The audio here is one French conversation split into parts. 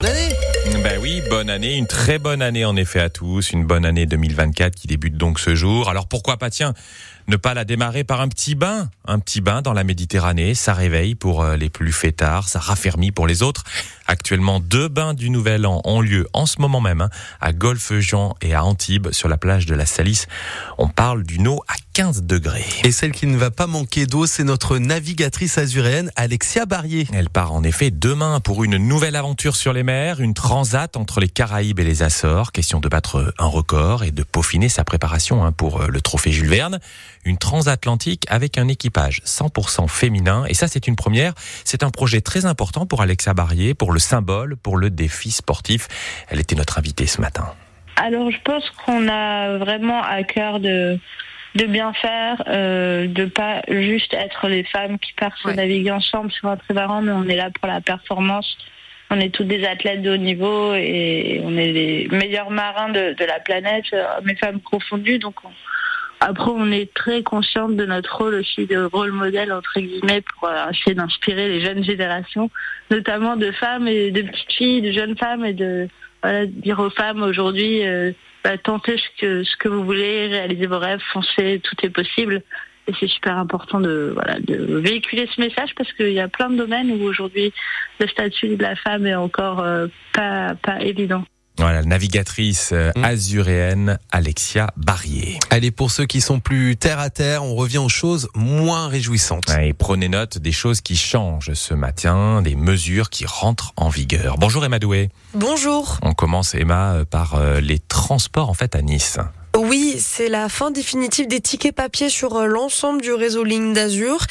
Ben oui, bonne année, une très bonne année en effet à tous, une bonne année 2024 qui débute donc ce jour. Alors pourquoi pas tiens ne pas la démarrer par un petit bain, un petit bain dans la Méditerranée, ça réveille pour euh, les plus fêtards, ça raffermit pour les autres. Actuellement, deux bains du Nouvel An ont lieu en ce moment même hein, à Golfe-Jean et à Antibes sur la plage de la Salisse. On parle d'une eau à 15 degrés. Et celle qui ne va pas manquer d'eau, c'est notre navigatrice azuréenne Alexia Barrier. Elle part en effet demain pour une nouvelle aventure sur les mers, une transat entre les Caraïbes et les Açores. Question de battre un record et de peaufiner sa préparation hein, pour euh, le trophée Jules Verne une transatlantique avec un équipage 100% féminin. Et ça, c'est une première. C'est un projet très important pour Alexa Barrier, pour le symbole, pour le défi sportif. Elle était notre invitée ce matin. Alors, je pense qu'on a vraiment à cœur de de bien faire, euh, de pas juste être les femmes qui partent naviguer ensemble sur un trimaran, mais on est là pour la performance. On est tous des athlètes de haut niveau et on est les meilleurs marins de, de la planète, hommes et femmes confondus. Donc on, après, on est très consciente de notre rôle aussi de rôle modèle, entre guillemets, pour euh, essayer d'inspirer les jeunes générations, notamment de femmes et de petites filles, de jeunes femmes, et de dire aux femmes aujourd'hui, euh, bah, tentez ce que, ce que vous voulez, réalisez vos rêves, foncez, tout est possible. Et c'est super important de, voilà, de véhiculer ce message parce qu'il y a plein de domaines où aujourd'hui le statut de la femme est encore euh, pas, pas évident. Voilà, navigatrice euh, mm. azuréenne Alexia Barrier. Allez, pour ceux qui sont plus terre à terre, on revient aux choses moins réjouissantes. et prenez note des choses qui changent ce matin, des mesures qui rentrent en vigueur. Bonjour Emma Doué. Bonjour. On commence Emma euh, par euh, les transports en fait à Nice. Oui, c'est la fin définitive des tickets papier sur euh, l'ensemble du réseau Ligne d'Azur.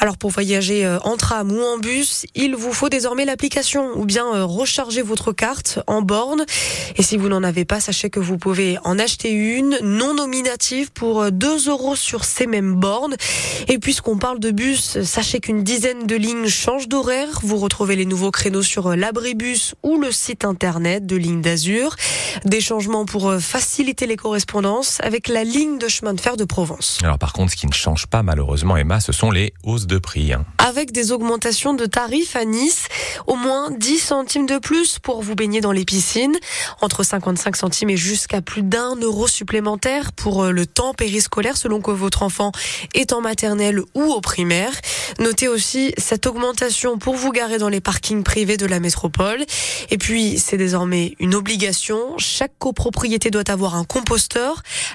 Alors pour voyager euh, en tram ou en bus, il vous faut désormais l'application ou bien euh, recharger votre carte en borne. Et si vous n'en avez pas, sachez que vous pouvez en acheter une non nominative pour 2 euros sur ces mêmes bornes. Et puisqu'on parle de bus, sachez qu'une dizaine de lignes changent d'horaire. Vous retrouvez les nouveaux créneaux sur l'abribus ou le site internet de Ligne d'Azur. Des changements pour faciliter les correspondances avec la ligne de chemin de fer de Provence. Alors par contre, ce qui ne change pas malheureusement, Emma, ce sont les hausses de prix. Hein. Avec des augmentations de tarifs à Nice, au moins 10 centimes de plus pour vous baigner dans les piscines, entre 55 centimes et jusqu'à plus d'un euro supplémentaire pour euh, le temps périscolaire selon que votre enfant est en maternelle ou au primaire. Notez aussi cette augmentation pour vous garer dans les parkings privés de la métropole. Et puis, c'est désormais une obligation. Chaque copropriété doit avoir un composteur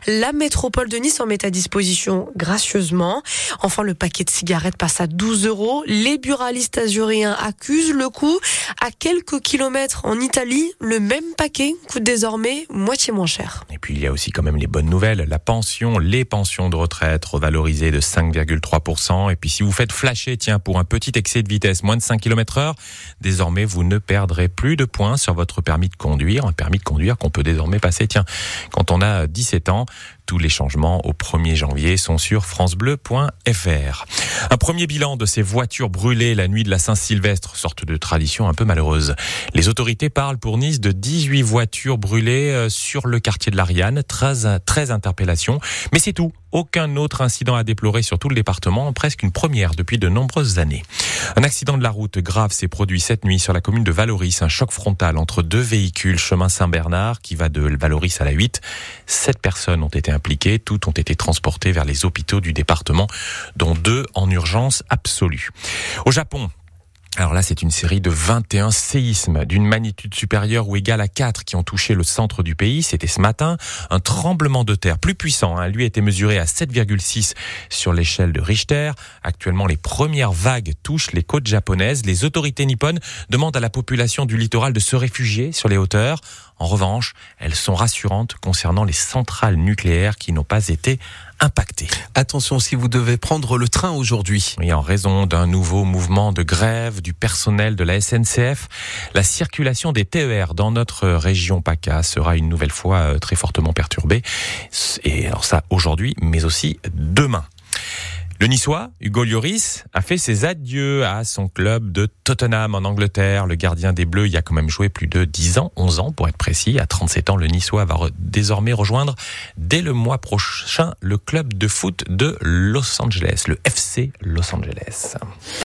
la métropole de Nice en met à disposition gracieusement. Enfin, le paquet de cigarettes passe à 12 euros. Les buralistes azuriens accusent le coût. À quelques kilomètres en Italie, le même paquet coûte désormais moitié moins cher. Et puis, il y a aussi quand même les bonnes nouvelles. La pension, les pensions de retraite revalorisées de 5,3%. Et puis, si vous faites flasher, tiens, pour un petit excès de vitesse, moins de 5 km heure, désormais, vous ne perdrez plus de points sur votre permis de conduire. Un permis de conduire qu'on peut désormais passer, tiens, quand on a 10 17 ans. Tous les changements au 1er janvier sont sur francebleu.fr. Un premier bilan de ces voitures brûlées la nuit de la Saint-Sylvestre, sorte de tradition un peu malheureuse. Les autorités parlent pour Nice de 18 voitures brûlées euh, sur le quartier de l'Ariane, 13, 13 interpellations, mais c'est tout. Aucun autre incident à déplorer sur tout le département, presque une première depuis de nombreuses années. Un accident de la route grave s'est produit cette nuit sur la commune de Valoris, un choc frontal entre deux véhicules chemin Saint-Bernard qui va de Valoris à la 8. Sept personnes ont été impliquées, toutes ont été transportées vers les hôpitaux du département, dont deux en urgence absolue. Au Japon, alors là, c'est une série de 21 séismes d'une magnitude supérieure ou égale à 4 qui ont touché le centre du pays. C'était ce matin. Un tremblement de terre plus puissant, hein, lui, a été mesuré à 7,6 sur l'échelle de Richter. Actuellement, les premières vagues touchent les côtes japonaises. Les autorités nippones demandent à la population du littoral de se réfugier sur les hauteurs. En revanche, elles sont rassurantes concernant les centrales nucléaires qui n'ont pas été Attention si vous devez prendre le train aujourd'hui. Oui, en raison d'un nouveau mouvement de grève du personnel de la SNCF, la circulation des TER dans notre région PACA sera une nouvelle fois euh, très fortement perturbée. Et alors ça aujourd'hui, mais aussi demain. Le Niçois, Hugo Lloris, a fait ses adieux à son club de Tottenham en Angleterre. Le gardien des Bleus y a quand même joué plus de 10 ans, 11 ans pour être précis. À 37 ans, le Niçois va désormais rejoindre dès le mois prochain le club de foot de Los Angeles, le FC Los Angeles.